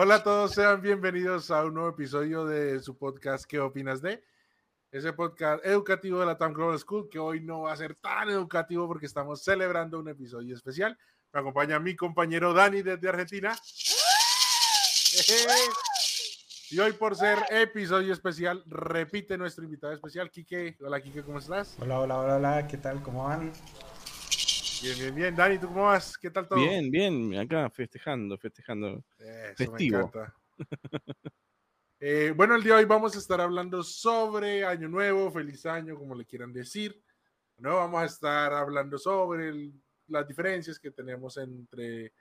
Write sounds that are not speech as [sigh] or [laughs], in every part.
Hola a todos, sean bienvenidos a un nuevo episodio de su podcast ¿Qué opinas de? Ese podcast educativo de la Town Global School que hoy no va a ser tan educativo porque estamos celebrando un episodio especial. Me acompaña mi compañero Dani desde Argentina. Y hoy por ser episodio especial, repite nuestro invitado especial, Quique. Hola Quique, ¿cómo estás? Hola, hola, hola, hola, ¿qué tal? ¿Cómo van? Bien, bien, bien. Dani, ¿tú cómo vas? ¿Qué tal todo? Bien, bien, acá festejando, festejando. Eso Festivo. me encanta. Eh, bueno, el día de hoy vamos a estar hablando sobre Año Nuevo, feliz año, como le quieran decir. No, vamos a estar hablando sobre el- las diferencias que tenemos entre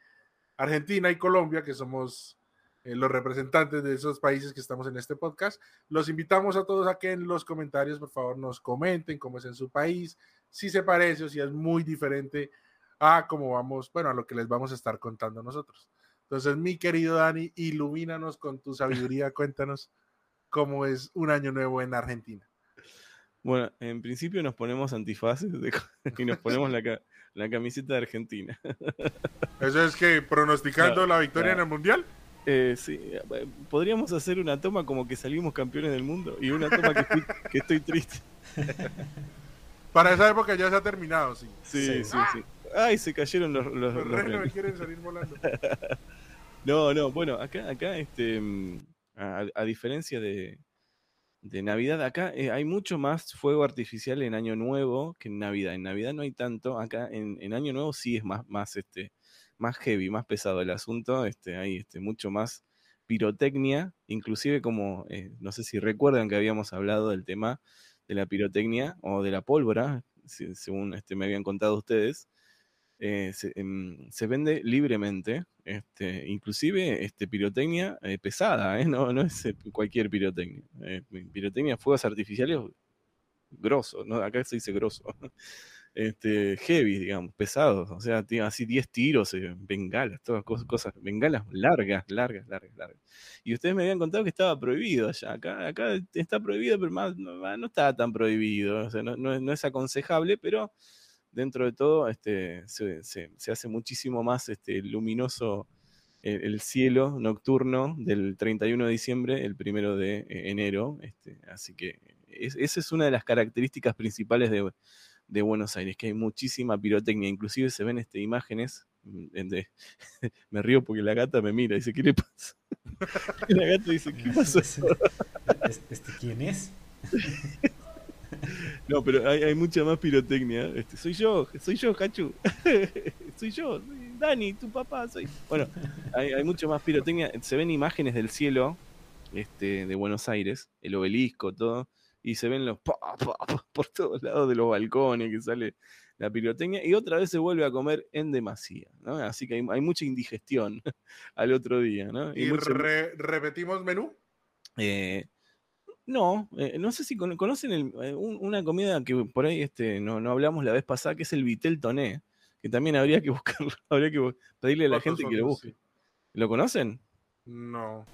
Argentina y Colombia, que somos eh, los representantes de esos países que estamos en este podcast. Los invitamos a todos a que en los comentarios, por favor, nos comenten cómo es en su país, si se parece o si es muy diferente a cómo vamos, bueno, a lo que les vamos a estar contando nosotros. Entonces, mi querido Dani, ilumínanos con tu sabiduría, [laughs] cuéntanos cómo es un año nuevo en Argentina. Bueno, en principio nos ponemos antifaces de- [laughs] y nos ponemos la, ca- la camiseta de Argentina. [laughs] Eso es que pronosticando la victoria en el Mundial. Eh, sí, eh, podríamos hacer una toma como que salimos campeones del mundo y una toma que estoy, que estoy triste. Para esa época ya se ha terminado, sí. Sí, Sí. sí, sí. Ay, se cayeron los, los- Los los renos quieren salir volando. [laughs] No, no, bueno, acá, acá, este, mm, a, a diferencia de, de Navidad, acá eh, hay mucho más fuego artificial en Año Nuevo que en Navidad. En Navidad no hay tanto, acá en, en Año Nuevo sí es más, más, este, más heavy, más pesado el asunto, este, hay este, mucho más pirotecnia, inclusive como, eh, no sé si recuerdan que habíamos hablado del tema de la pirotecnia o de la pólvora, si- según este, me habían contado ustedes eh, se, em, se vende libremente, este, inclusive este, pirotecnia eh, pesada, ¿eh? no, no es cualquier pirotecnia. pirotecnia, fuegos artificiales grosos, ¿no? acá se dice grosso, este, heavy, digamos, pesados, o sea, tiene así 10 tiros, eh, bengalas, todas cosas, cosas, bengalas largas, largas, largas, largas. Y ustedes me habían contado que estaba prohibido allá, acá, acá está prohibido, pero más, no, no está tan prohibido, o sea, no, no es- no es aconsejable, pero dentro de todo este, se, se- se hace muchísimo más este, luminoso el, el cielo nocturno del 31 de diciembre, el primero de eh, enero. Este, así que es- esa es una de las características principales de, de Buenos Aires, que hay muchísima pirotecnia. Inclusive se ven este, imágenes. mm, de- [laughs] me río porque la gata me mira y dice, ¿qué le pasa? Y [laughs] la gata dice, ¿qué pasó? ¿Este, este quién es? [laughs] No, pero hay, hay mucha más pirotecnia. Este, soy yo, soy yo, Hachu. soy yo, soy Dani, tu papá, soy. Bueno, hay, hay mucho más pirotecnia. Se ven imágenes del cielo este, de Buenos Aires, el obelisco, todo, y se ven los pa, pa, pa [laughs] por todos lados de los balcones que sale la pirotecnia, y otra vez se vuelve a comer en demasía, ¿no? Así que hay, hay mucha indigestión [laughs] al otro día, ¿no? Y mucho- re- repetimos menú. eh, no, eh, no sé si con- conocen el- eh, un- una comida que por ahí este, no, no hablamos la vez pasada, que es el vitel toné, que también habría que [laughs] buscarlo, habría que bu- pedirle a la gente que lo busque. sí. ¿Lo conocen? No.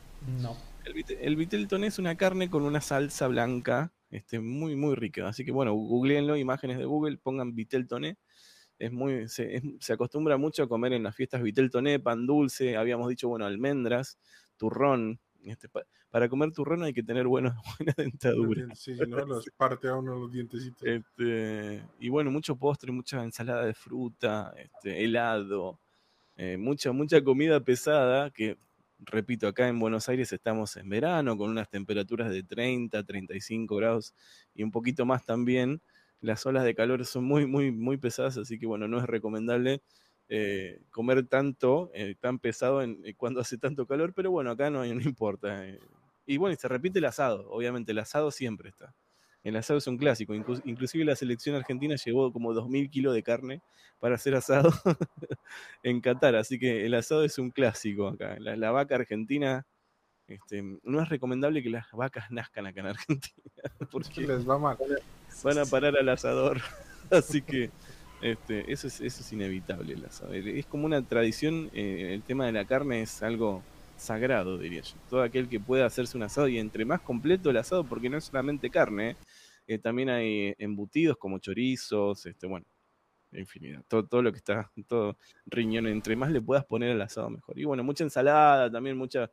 No. El, el vitel toné es una carne con una salsa blanca, este, muy, muy rica. Así que bueno, googleenlo, imágenes de Google, pongan vitel toné. Es muy, se, es- se acostumbra mucho a comer en las fiestas vitel toné, pan dulce, habíamos dicho, bueno, almendras, turrón. Este, pa- para comer turrón hay que tener buena, [laughs] buena dentadura. Sí, sí, ¿no? Los [laughs] parte a uno los dientecitos. Este, y bueno, mucho postre, mucha ensalada de fruta, este, helado, eh, mucha, mucha comida pesada que, repito, acá en Buenos Aires estamos en verano con unas temperaturas de 30, 35 grados y un poquito más también. Las olas de calor son muy, muy, muy pesadas, así que bueno, no es recomendable eh, comer tanto, eh, tan pesado en, eh, cuando hace tanto calor, pero bueno, acá no, no importa. eh. Y bueno, y se repite el asado, obviamente, el asado siempre está. El asado es un clásico. inclu- inclusive la selección argentina llevó como 2.000 kilos de carne para hacer asado [laughs] en Qatar. Así que el asado es un clásico acá. La, la vaca argentina, este, no es recomendable que las vacas nazcan acá en Argentina. [laughs] Porque Les va mal. van a parar al asador. [laughs] Así que este, eso, es, eso es inevitable. El asado. Es como una tradición. eh, el tema de la carne es algo sagrado, diría yo. Todo aquel que pueda hacerse un asado y entre más completo el asado, porque no es solamente carne, eh, también hay embutidos como chorizos, este, bueno, infinidad. Todo, todo lo que está, [laughs] todo riñón, entre más le puedas poner al asado, mejor. Y bueno, mucha ensalada, también mucha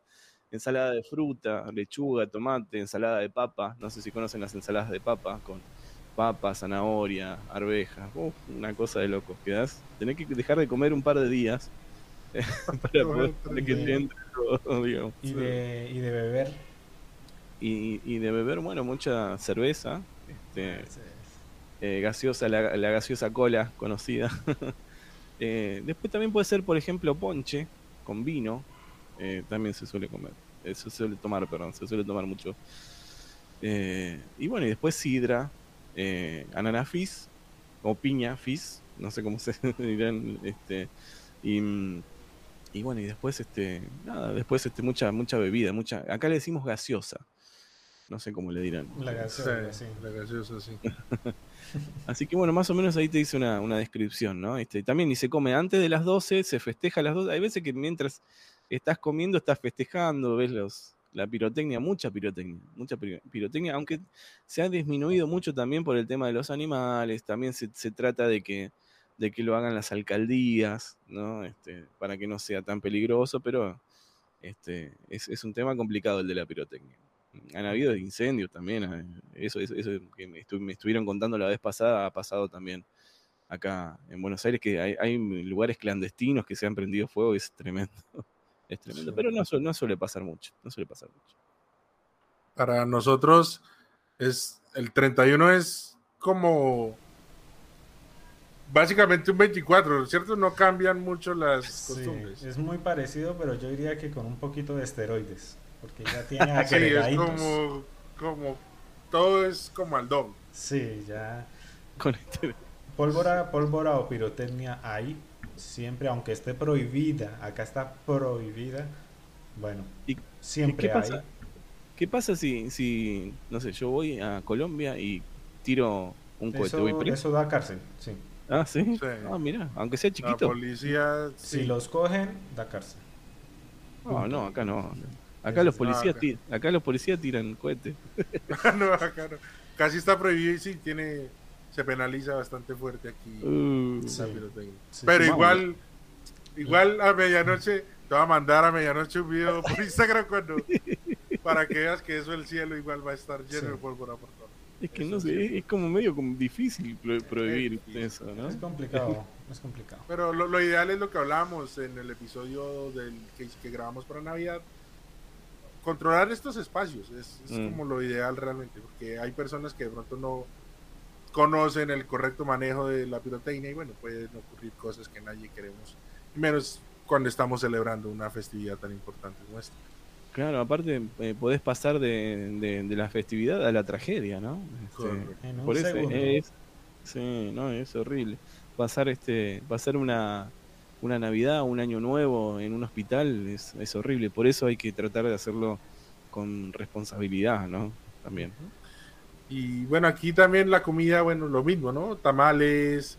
ensalada de fruta, lechuga, tomate, ensalada de papa. No sé si conocen las ensaladas de papa con papa, zanahoria, arvejas. Uf, una cosa de locos. Quedás, tenés que dejar de comer un par de días [laughs] para poder que te entre todo, [laughs] digamos. Y de, y de beber. Y, y de beber, bueno, mucha cerveza, este, eh, gaseosa, la, gaseosa cola conocida. [laughs] Eh, después también puede ser, por ejemplo, ponche con vino. eh, también se suele comer. se suele tomar, perdón, se suele tomar mucho. Y bueno, y después sidra, ananá fizz, o piña fizz, no sé cómo [laughs] se dirán. Este, y, y bueno, y después, este, nada, después este, mucha, mucha bebida, mucha. Acá le decimos gaseosa. No sé cómo le dirán. La gaseosa, sí. la gaseosa, sí. [laughs] Así que bueno, más o menos ahí te dice una, una descripción, ¿no? Este, también y se come antes de las 12, se festeja a las 12. Hay veces que mientras estás comiendo estás festejando, ves los, la pirotecnia, mucha pirotecnia, mucha piro- pirotecnia, aunque se ha disminuido mucho también por el tema de los animales, también se, se trata de que, de que lo hagan las alcaldías, ¿no? Este, para que no sea tan peligroso, pero este, es, es un tema complicado el de la pirotecnia. Han habido incendios también, eh, eso, eso, eso que me, estu- me estuvieron contando la vez pasada ha pasado también acá en Buenos Aires, que hay, hay lugares clandestinos que se han prendido fuego, y es tremendo, [laughs] es tremendo, Sí. pero no, su- no suele pasar mucho, no suele pasar mucho. Para nosotros es el 31 es como básicamente un 24, ¿cierto? No cambian mucho las Sí, costumbres. es muy parecido, pero yo diría que con un poquito de esteroides. Porque ya tiene [laughs] Sí, es agregaditos. como, como todo es como al doble. Sí, ya. Con este- Pólvora, pólvora o pirotecnia hay siempre, aunque esté prohibida. Acá está prohibida. Bueno, ¿Y- siempre qué pasa? hay. ¿Qué pasa si, si, no sé, yo voy a Colombia y tiro un cohete? ¿Voy Eso, preso? eso da cárcel, sí. Ah, ¿sí? Sí. Ah, mira, aunque sea La chiquito. policía, Si los cogen, da cárcel. No, no, acá no. Acá los es- policías, acá. ti- acá los policías tiran cohetes. [laughs] no, acá no. Casi está prohibido y sí, tiene, se penaliza bastante fuerte aquí Uh, Sí. Sí, Pero sí. igual, igual a medianoche, te va a mandar a medianoche un video por [laughs] Instagram cuando, para que veas que eso el cielo igual va a estar lleno Sí. de pólvora por todo. es que Eso no sé, es como medio como difícil pro- prohibir difícil. eso, ¿no? Es complicado, es complicado. Pero lo, lo ideal es lo que hablábamos en el episodio del que, que grabamos para Navidad. Controlar estos espacios es, es Mm. como lo ideal realmente, porque hay personas que de pronto no conocen el correcto manejo de la pirotecnia y bueno, pueden ocurrir cosas que nadie queremos, menos cuando estamos celebrando una festividad tan importante como esta. Claro, aparte eh, podés pasar de, de- de la festividad a la tragedia, ¿no? Este, Correcto. En un por eso es, sí, no, es horrible. Pasar este, pasar una, una Navidad, un año nuevo en un hospital es, es horrible. Por eso hay que tratar de hacerlo con responsabilidad, ¿no? También. Y bueno, aquí también la comida, bueno, lo mismo, ¿no? Tamales,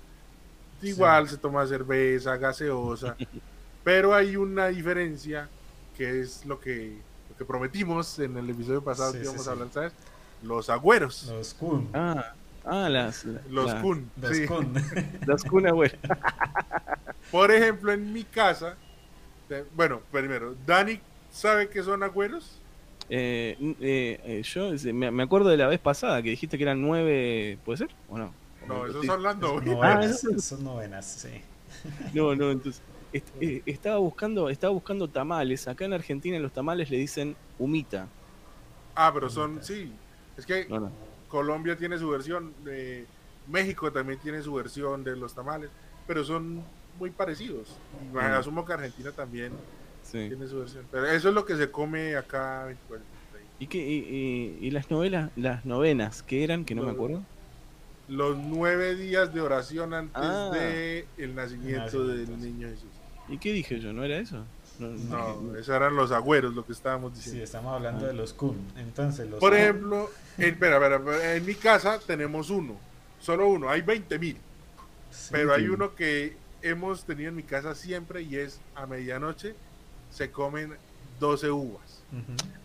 igual se toma cerveza, gaseosa, [laughs] pero hay una diferencia que es lo que, lo que prometimos en el episodio pasado Sí, que íbamos sí. a hablar, ¿sabes? Los agüeros, Los kun. Ah, ah las, la- los la- kun. Los sí. kun. [laughs] Las güey. [laughs] Por ejemplo, en mi casa, bueno, primero, Dani sabe que son agüeros. Eh, eh, eh, yo eh, me, acuerdo de la vez pasada que dijiste que eran nueve, ¿puede ser? ¿O no? No, esos son las novenas. Ah, esos novenas, sí. [laughs] No, no, entonces est- eh, estaba buscando, estaba buscando tamales. Acá en Argentina los tamales le dicen humita. Ah, pero son, sí. Es que No, no. Colombia tiene su versión, eh, México también tiene su versión de los tamales, pero son muy parecidos. Y asumo que Argentina también Sí. tiene su versión. Pero eso es lo que se come acá. 24. ¿Y qué y, y- y las novelas, las novenas, qué eran? Que no me acuerdo. Los nueve días de oración antes Ah. de el nacimiento del sí. niño Jesús. ¿Y qué dije yo? ¿No era eso? No, No, esos eran los agüeros, lo que estábamos Sí, diciendo. estamos hablando de los kun. Entonces, los Por ejemplo, en, espera, espera, en mi casa tenemos uno, solo uno, hay 20 mil. sí, Pero hay Sí. uno que hemos tenido en mi casa siempre y es a medianoche se comen 12 uvas.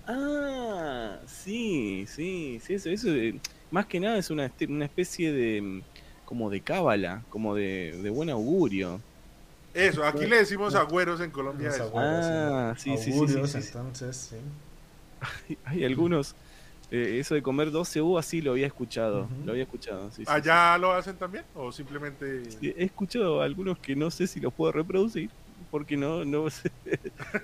Ah, sí, sí, sí, eso, eso eh, más que nada es una, una especie de, como de cábala, como de, de buen augurio. Eso, aquí le decimos agüeros en Colombia. Abuelos, Ah, sí, sí, sí, Augurios, sí, sí. entonces, sí. Hay, hay algunos, eh, eso de comer 12 uvas sí lo había escuchado, lo había escuchado. sí, sí, ¿Allá lo hacen también? ¿O simplemente.? sí. He escuchado algunos que no sé si los puedo reproducir, porque no, no [laughs] sé.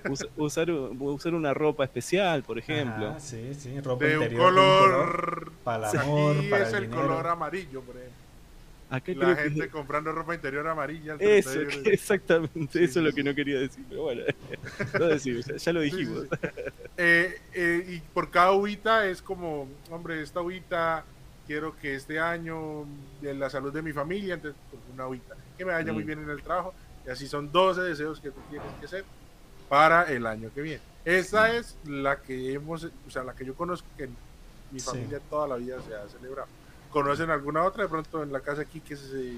Usa- usar, usar una ropa especial, por ejemplo. Sí, sí, ropa De un de un color. para el amor, para es el el color amarillo, por ejemplo. Acá La creo que gente comprando ropa interior amarilla. Eso, 31 que- exactamente, Sí, eso es lo que no quería decir, pero bueno, [laughs] lo decimos, ya, ya lo dijimos. sí. Eh, eh, y por cada uvita es como, hombre, esta uvita quiero que este año de la salud de mi familia, entonces pues, una uvita, que me vaya muy Mm. bien en el trabajo, y así son 12 deseos que tú tienes que hacer para el año que viene. Esa Mm. es la que hemos, o sea, la que yo conozco que en mi familia toda la vida se ha celebrado. ¿Conocen alguna otra de pronto en la casa aquí que se...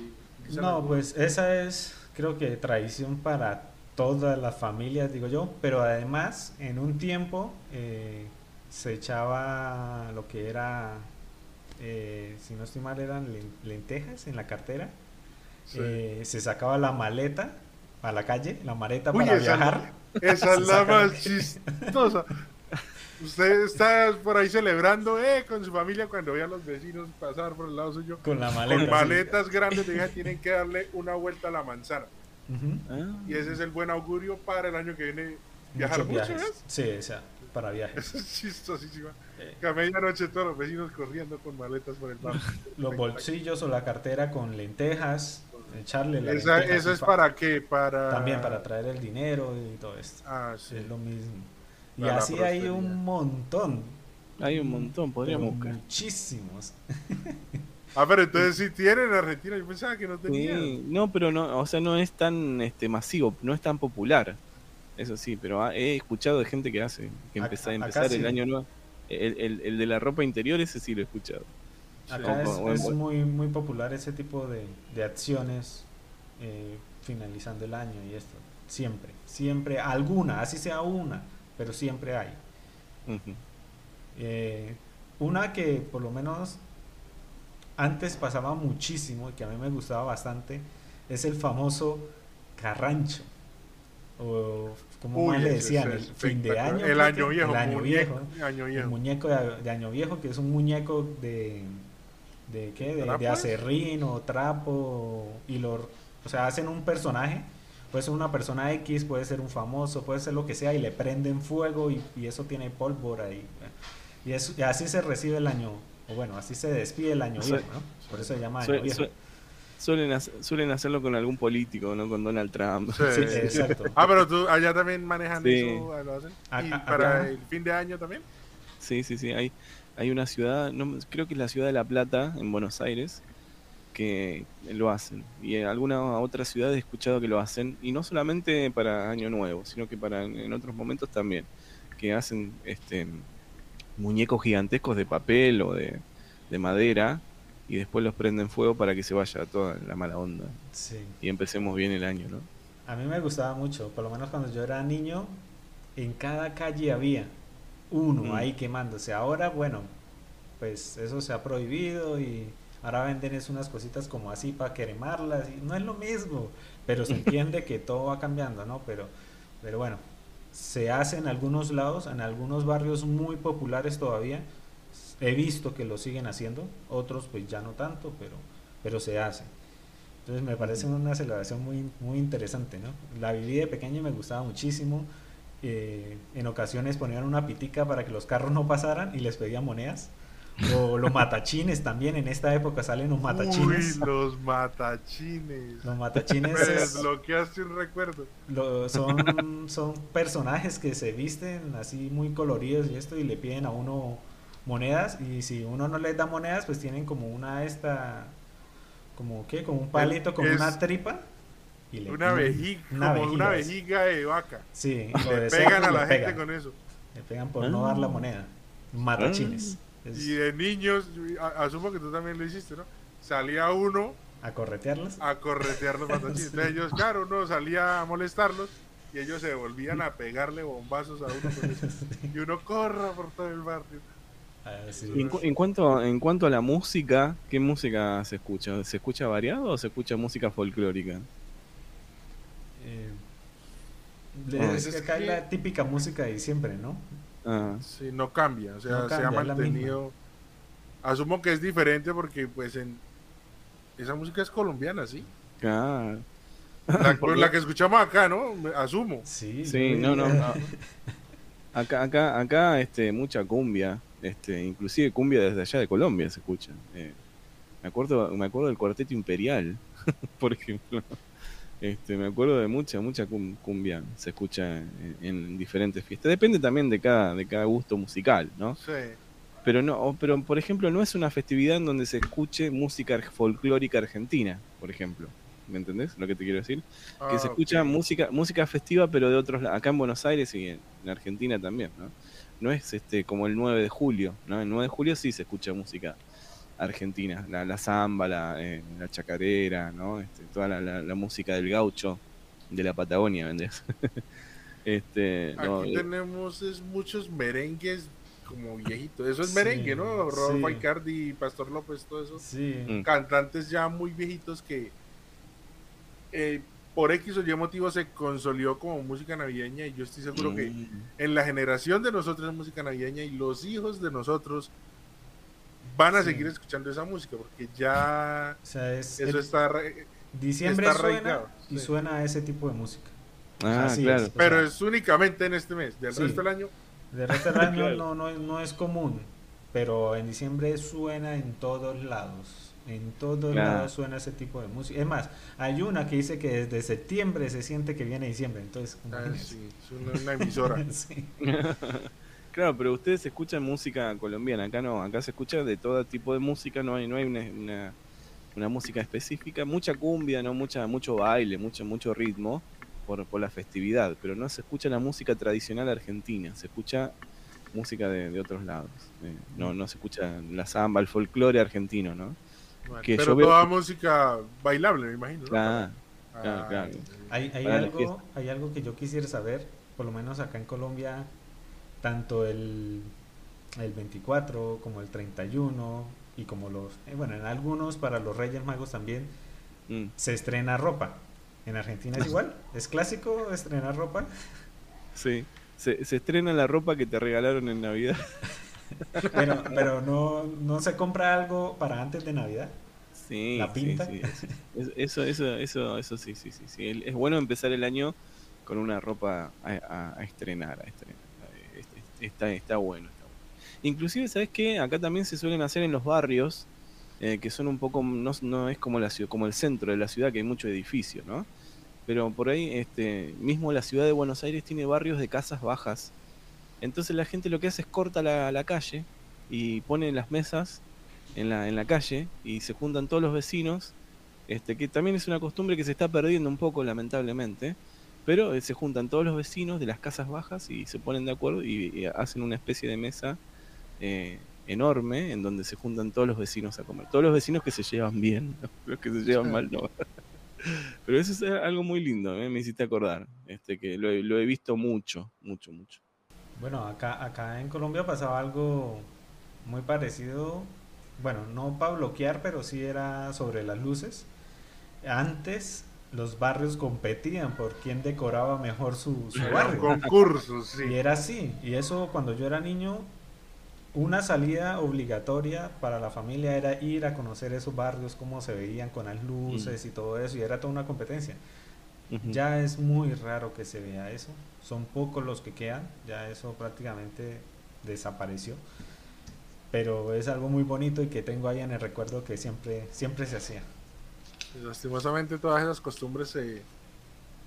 No, pues esa es, creo que tradición para todas las familias, digo yo, pero además en un tiempo eh, se echaba lo que era, eh, si no estoy mal, eran len- lentejas en la cartera, Sí. eh, se sacaba la maleta a la calle, la maleta Uy, para esa- viajar, [laughs] Esa es [laughs] la más chistosa. Usted está por ahí celebrando eh, con su familia cuando ve a los vecinos pasar por el lado suyo con la maleta. con sí. maletas grandes. Diga, tienen que darle una vuelta a la manzana. Ah, Y ese es el buen augurio para el año que viene. Viajar mucho. Sí, o sea, para viajes. Eso es chistosísima. Eh. Que a medianoche todos los vecinos corriendo con maletas por el barrio. [laughs] Los bolsillos o la cartera con lentejas, echarle la Esa, lenteja eso es pa- para qué? Para... También para traer el dinero y todo esto. Ah, sí. Es lo mismo. Y la así hay un montón. hay un montón, podríamos pero buscar. Muchísimos. Ah, pero entonces sí tienen en Argentina. Yo pensaba que no tenían. Sí, no, pero no, o sea, no es tan este masivo, no es tan popular. Eso sí, pero ha- he escuchado de gente que hace, que Ac- empezó a empezar sí. el año nuevo. El, el- el de la ropa interior, ese sí lo he escuchado. Acá es, muy, muy popular ese tipo de, de acciones eh, finalizando el año y esto. Siempre, siempre, alguna, así sea una, pero siempre hay. Eh, una que por lo menos antes pasaba muchísimo y que a mí me gustaba bastante es el famoso carrancho. O como Uy, más le decían, el fin de año. El año viejo. El año viejo. Año El muñeco de, de año viejo, que es un muñeco de. ¿De qué? De, de acerrín o trapo. Y lo. O sea, hacen un personaje. Puede ser una persona X, puede ser un famoso, puede ser lo que sea, y le prenden fuego y, y eso tiene pólvora. Y, y, eso- y así se recibe el año. O bueno, así se despide el año viejo, ¿no? Por eso se llama año viejo. sue- suelen, hacer- suelen hacerlo con algún político, ¿no? Con Donald Trump. Sí. Sí, exacto. [laughs] Ah, pero tú allá también manejan Sí. eso, lo hacen. A- ¿Y a- para acá- el fin de año también? Sí, sí, sí. Hay, hay una ciudad, no, creo que es la ciudad de La Plata, en Buenos Aires, que lo hacen. Y en alguna otra ciudad he escuchado que lo hacen. Y no solamente para Año Nuevo, sino que para en otros momentos también. Que hacen este muñecos gigantescos de papel o de, de madera y después los prenden fuego para que se vaya toda la mala onda. Sí. Y empecemos bien el año, ¿no? A mí me gustaba mucho, por lo menos cuando yo era niño, en cada calle había uno Mm. ahí quemándose. Ahora, bueno, pues eso se ha prohibido y ahora venden es unas cositas como así para quemarlas y no es lo mismo, pero se [laughs] entiende que todo va cambiando, ¿no? Pero, pero bueno, se hace en algunos lados, en algunos barrios muy populares todavía. He visto que lo siguen haciendo, otros pues ya no tanto, pero, pero se hace. Entonces me parece una celebración muy, muy interesante, ¿no? La viví de pequeño y me gustaba muchísimo. Eh, en ocasiones ponían una pitica para que los carros no pasaran y les pedían monedas. O los matachines también, en esta época salen los matachines. Uy, los matachines. Los matachines Me es- desbloqueaste un recuerdo. lo- son, son personajes que se visten así muy coloridos y esto y le piden a uno monedas y si uno no les da monedas pues tienen como una esta como qué como un palito como Es una tripa y le Una vejiga, una como vejiga, de vaca. Sí, le pegan a la le gente pegan. con eso. Le pegan por no dar la Ah. moneda. Matachines. Es Y de niños, asumo que tú también lo hiciste, ¿no? Salía uno a corretearlos. a corretear los [laughs] matachines. Entonces ellos, claro, uno salía a molestarlos y ellos se volvían a pegarle bombazos a uno con eso. Y uno corra por todo el barrio. Ah, sí. En, cu- en cuanto, en cuanto a la música, ¿qué música se escucha? ¿Se escucha variado o se escucha música folclórica? Eh, es que la típica música de diciembre, ¿no? Ah, Sí, no cambia, o sea, No se ha mantenido. Asumo que es diferente porque, pues, en esa música es colombiana, ¿sí? claro. La, [laughs] pues, la que escuchamos acá, ¿no? Asumo. Sí, no, no. no. Acá, acá, acá, este, mucha cumbia, este, inclusive cumbia desde allá de Colombia se escucha. Eh, me acuerdo, me acuerdo del cuarteto imperial, [laughs] por ejemplo. Este, me acuerdo de mucha, mucha cum- cumbia se escucha en, en diferentes fiestas. Depende también de cada, de cada gusto musical, ¿no? Sí. Pero no, pero por ejemplo, no es una festividad en donde se escuche música folclórica argentina, por ejemplo. ¿Me entendés lo que te quiero decir? que Ah, se escucha ok. música música festiva pero de otros acá en Buenos Aires y en, en Argentina también no no es este como el 9 de julio no el 9 de julio sí se escucha música argentina la, la samba la, eh, la chacarera no este, toda la, la- la música del gaucho de la Patagonia ¿vendés? [laughs] este no, Aquí eh, tenemos es muchos merengues como viejitos. Eso es Sí, merengue, ¿no? Rodolfo sí. Icardi, Pastor López, todo eso. Sí. Mm. Cantantes ya muy viejitos que eh, por X o Y motivo se consolidó como música navideña y yo estoy seguro que mm, en la generación de nosotros es música navideña y los hijos de nosotros van a Sí. seguir escuchando esa música porque ya O sea, es eso el- está re- diciembre está suena y sí. suena a ese tipo de música. ah Así claro es. O pero sea, es únicamente en este mes del Sí. resto del año De resto del [laughs] año Claro. no, no, no es común, pero en diciembre suena en todos lados. En todos Claro. lados suena ese tipo de música. Es más, hay una que dice que desde septiembre se siente que viene diciembre. Entonces, ah, sí, es una, una emisora [laughs] Sí. [laughs] Claro, pero ustedes escuchan música colombiana, acá no, acá se escucha de todo tipo de música, no hay, no hay una, una, una música específica, mucha cumbia, no mucha, mucho baile, mucho, mucho ritmo por, por la festividad, pero no se escucha la música tradicional argentina, se escucha música de, de otros lados, eh, no, no se escucha la samba, el folclore argentino, ¿no? Bueno, Que pero veo toda música bailable me imagino ¿no? Claro, Ah, claro, claro. Hay, hay algo, hay algo que yo quisiera saber, por lo menos acá en Colombia, tanto el, el 24 como el 31 y como los, eh, bueno, en algunos para los Reyes Magos también Mm. se estrena ropa. En Argentina es [laughs] igual, es clásico estrenar ropa. Sí, se, se estrena la ropa que te regalaron en Navidad. [laughs] Pero, pero no, no se compra algo para antes de Navidad. Sí, La sí, pinta. sí, es- Eso, eso, eso, eso sí, sí, sí, sí. Es bueno empezar el año con una ropa a, a- a estrenar, a estrenar. Es- es- Está, está bueno, está bueno. Inclusive, ¿sabes qué? Acá también se suelen hacer en los barrios, eh, que son un poco, no, no es como la como el centro de la ciudad, que hay mucho edificio, ¿no? Pero por ahí, este, mismo la ciudad de Buenos Aires tiene barrios de casas bajas. Entonces la gente lo que hace es corta la, la calle y pone las mesas en la, en la calle y se juntan todos los vecinos, este, que también es una costumbre que se está perdiendo un poco lamentablemente, pero eh, se juntan todos los vecinos de las casas bajas y se ponen de acuerdo y, hacen una especie de mesa eh, enorme en donde se juntan todos los vecinos a comer. Todos los vecinos que se llevan bien, [laughs] los que se llevan mal no. [laughs] Pero eso es algo muy lindo, ¿eh? me hiciste acordar, este, que lo, lo he visto mucho, mucho, mucho. Bueno, acá, acá en Colombia pasaba algo muy parecido. Bueno, no para bloquear, pero sí era sobre las luces. Antes los barrios competían por quién decoraba mejor su, su barrio. concurso, sí. Y era así. Y eso cuando yo era niño, una salida obligatoria para la familia era ir a conocer esos barrios, cómo se veían con las luces y todo eso. Y era toda una competencia. Ya es muy raro que se vea eso. Son pocos los que quedan. Ya eso prácticamente desapareció. Pero es algo muy bonito y que tengo ahí en el recuerdo que siempre, siempre se hacía. Lastimosamente todas esas costumbres se,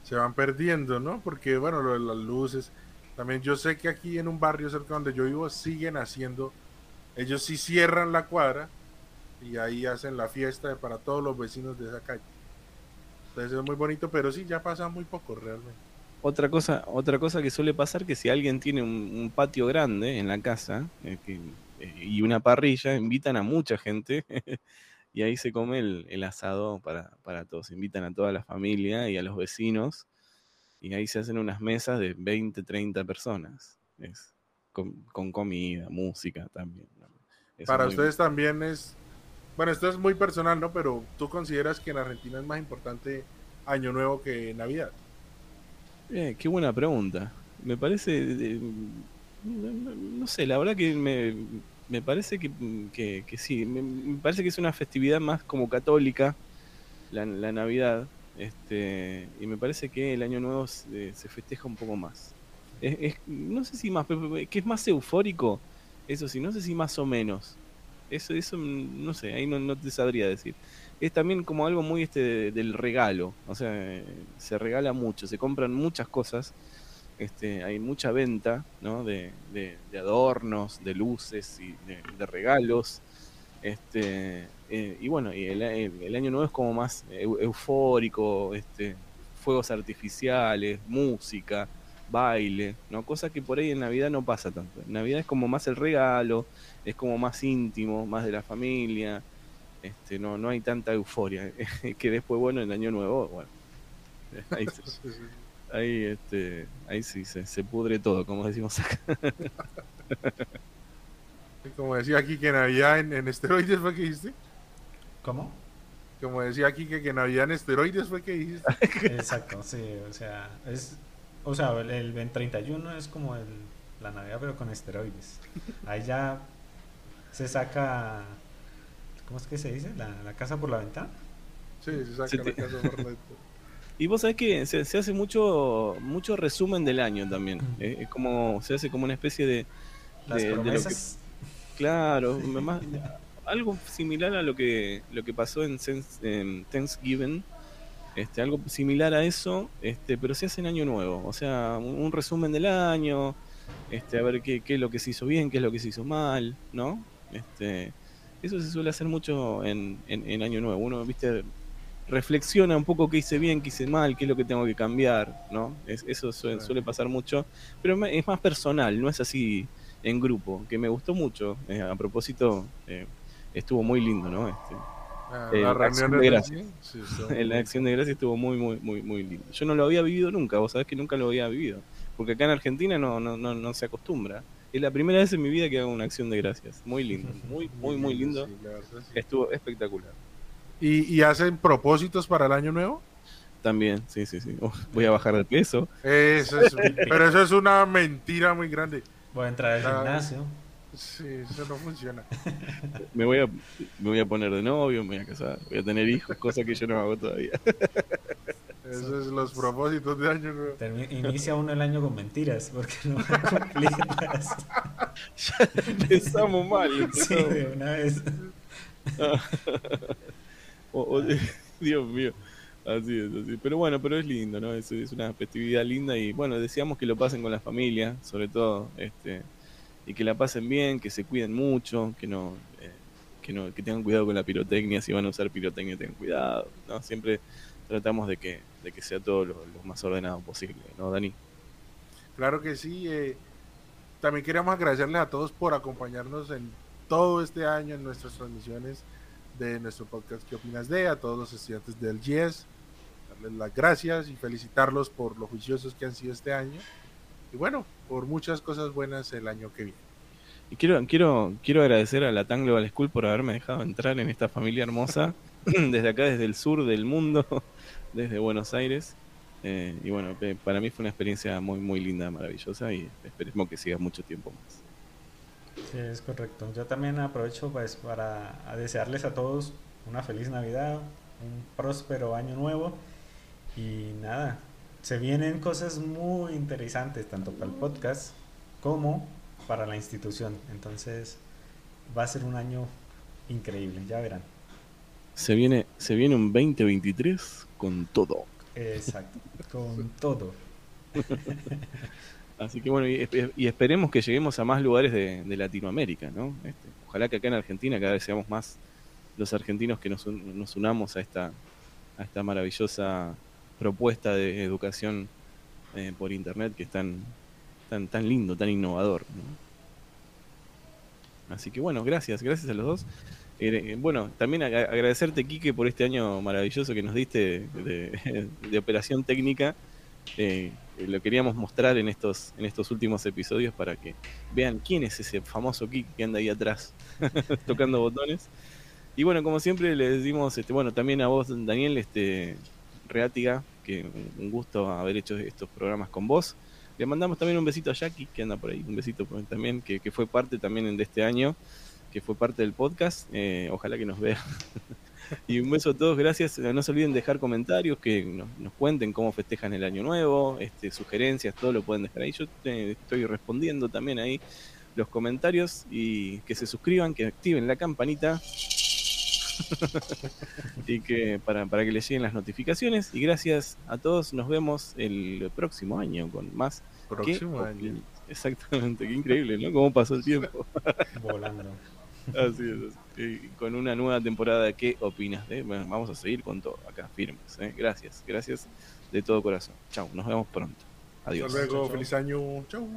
se van perdiendo, ¿no? Porque, bueno, lo de las luces. También yo sé que aquí en un barrio cerca donde yo vivo siguen haciendo, ellos sí cierran la cuadra y ahí hacen la fiesta para todos los vecinos de esa calle. Entonces es muy bonito, pero sí, ya pasa muy poco realmente. Otra cosa, otra cosa que suele pasar que si alguien tiene un, patio grande en la casa eh, eh, y una parrilla, invitan a mucha gente [laughs] y ahí se come el, el asado para, para todos. Invitan a toda la familia y a los vecinos y ahí se hacen unas mesas de 20, 30 personas. Es, con, con comida, música también. ¿no? Para ustedes también es, bueno, esto es muy personal, ¿no? Pero tú consideras que en Argentina es más importante Año Nuevo que Navidad. Eh, qué buena pregunta. Me parece, eh, no, sé, la verdad que me, parece que, sí, me, parece que es una festividad más como católica, la, Navidad, este, y me parece que el Año Nuevo se, festeja un poco más. Es, no sé si más, que es más eufórico, eso sí, no sé si más o menos. Eso, eso no sé, ahí no, no te sabría decir es también como algo muy este del regalo. O sea, se regala mucho, se compran muchas cosas. Este, hay mucha venta ¿no? de, adornos, de luces y de, regalos. Este, eh, y bueno, el, el, año nuevo es como más eufórico, este, fuegos artificiales, música, baile, ¿no? Cosa que por ahí en Navidad no pasa tanto. En Navidad es como más el regalo, es como más íntimo, más de la familia, este, no, no hay tanta euforia. [laughs] que después, bueno, en Año Nuevo, bueno, [laughs] ahí, este, ahí sí se, pudre todo, como decimos acá. [laughs] como decía aquí que Navidad en, esteroides fue que dijiste. ¿Cómo? Como decía aquí que, que Navidad en esteroides fue que dijiste. [laughs] Exacto, sí, o sea, es, o sea, el, el 31 es como el, la Navidad pero con esteroides. Ahí ya se saca ¿Cómo es que se dice? ¿La, casa por la ventana? Sí, se saca la casa por la ventana. Y vos sabés que se, hace mucho mucho resumen del año también. Es, como se hace como una especie de, Las claro, algo similar a lo que lo que pasó en, Thanksgiving. Este, algo similar a eso, este, pero se hace en año nuevo. O sea, un, resumen del año, este, a ver qué, qué es lo que se hizo bien, qué es lo que se hizo mal, ¿no? Este, eso se suele hacer mucho en, en, Año Nuevo. Uno, viste, reflexiona un poco qué hice bien, qué hice mal, qué es lo que tengo que cambiar, ¿no? eso suele, pasar mucho, pero es más personal, no es así en grupo, que me gustó mucho. Eh, a propósito, eh, estuvo muy lindo, ¿no? Este, ah, la, reunión de gracias. [laughs] la acción de gracias estuvo muy, muy, muy, muy lindo. Yo no lo había vivido nunca, vos sabés que nunca lo había vivido, porque acá en Argentina no, no, no, no se acostumbra. Es la primera vez en mi vida que hago una acción de gracias. Muy lindo, [laughs] muy, muy, muy lindo. Estuvo espectacular. ¿Y, hacen propósitos para el año nuevo? También, sí, sí, sí. voy a bajar de peso. [laughs] pero eso es una mentira muy grande. Voy a entrar al ah, gimnasio. Sí, eso no funciona. [laughs] Me voy, a, me voy a poner de novio, me voy a casar, voy a tener hijos, cosa que yo no hago todavía. [laughs] Esos son los propósitos de año nuevo. inicia uno el año con mentiras, porque no va a cumplirlas. ya empezamos mal. Sí, de una vez. [laughs] Dios mío. Así es, así. Pero bueno, pero es lindo, ¿no? Es, una festividad linda y bueno, deseamos que lo pasen con la familia, sobre todo, este, y que la pasen bien, que se cuiden mucho, que no, eh, que no, que tengan cuidado con la pirotecnia, si van a usar pirotecnia tengan cuidado, ¿no? Siempre tratamos de que, de que sea todo lo, más ordenado posible, ¿no, Dani? Claro que sí. Eh, también queríamos agradecerles a todos por acompañarnos en todo este año en nuestras transmisiones de nuestro podcast ¿Qué opinas de? A todos los estudiantes del GES, darles las gracias y felicitarlos por lo juiciosos que han sido este año. Y bueno, por muchas cosas buenas el año que viene. Y quiero, quiero, quiero agradecer a la TAN Global School por haberme dejado entrar en esta familia hermosa, [laughs] [laughs] desde acá, desde el sur del mundo [laughs] desde Buenos Aires. Eh, y bueno, para mí fue una experiencia muy, muy linda, maravillosa y esperemos que siga mucho tiempo más. Sí, es correcto. Yo también aprovecho pues para desearles a todos una feliz Navidad, un próspero año nuevo y nada, se vienen cosas muy interesantes tanto para el podcast como para la institución. Entonces va a ser un año increíble, ya verán. Se viene, se viene un 2023 con todo. Exacto, con todo. [laughs] Así que bueno, y, esperemos que lleguemos a más lugares de, Latinoamérica, ¿no? Este, ojalá que acá en Argentina cada vez seamos más los argentinos que nos, unamos a esta, a esta maravillosa propuesta de educación eh, por internet que es tan, tan, tan lindo, tan innovador. Así que bueno, gracias, gracias a los dos. Eh, bueno, también agradecerte, Quique, por este año maravilloso que nos diste de, [laughs] operación técnica. Eh, eh, lo queríamos mostrar en estos, en estos últimos episodios para que vean quién es ese famoso Kik que anda ahí atrás [laughs] tocando botones. Y bueno, como siempre le decimos, este, bueno, también a vos, Daniel, este, Reátiga, que un gusto haber hecho estos programas con vos. Le mandamos también un besito a Jackie, que anda por ahí, un besito también, que, que fue parte también de este año, que fue parte del podcast. Eh, ojalá que nos vea. [laughs] [laughs] y un beso a todos, gracias. No se olviden dejar comentarios, que nos, cuenten cómo festejan el año nuevo, este, sugerencias, todo lo pueden dejar ahí. Yo estoy respondiendo también ahí los comentarios y que se suscriban, que activen la campanita [laughs] y que para, para que les lleguen las notificaciones. Y gracias a todos, nos vemos el próximo año con más. Próximo año. [laughs] Exactamente, qué increíble, ¿no? Cómo pasó el tiempo. Volando. Así es, con una nueva temporada, ¿qué opinas? vamos a seguir con todo acá, firmes. ¿eh? Gracias, gracias de todo corazón. Chao, nos vemos pronto. Adiós. Hasta luego, feliz año. Chao.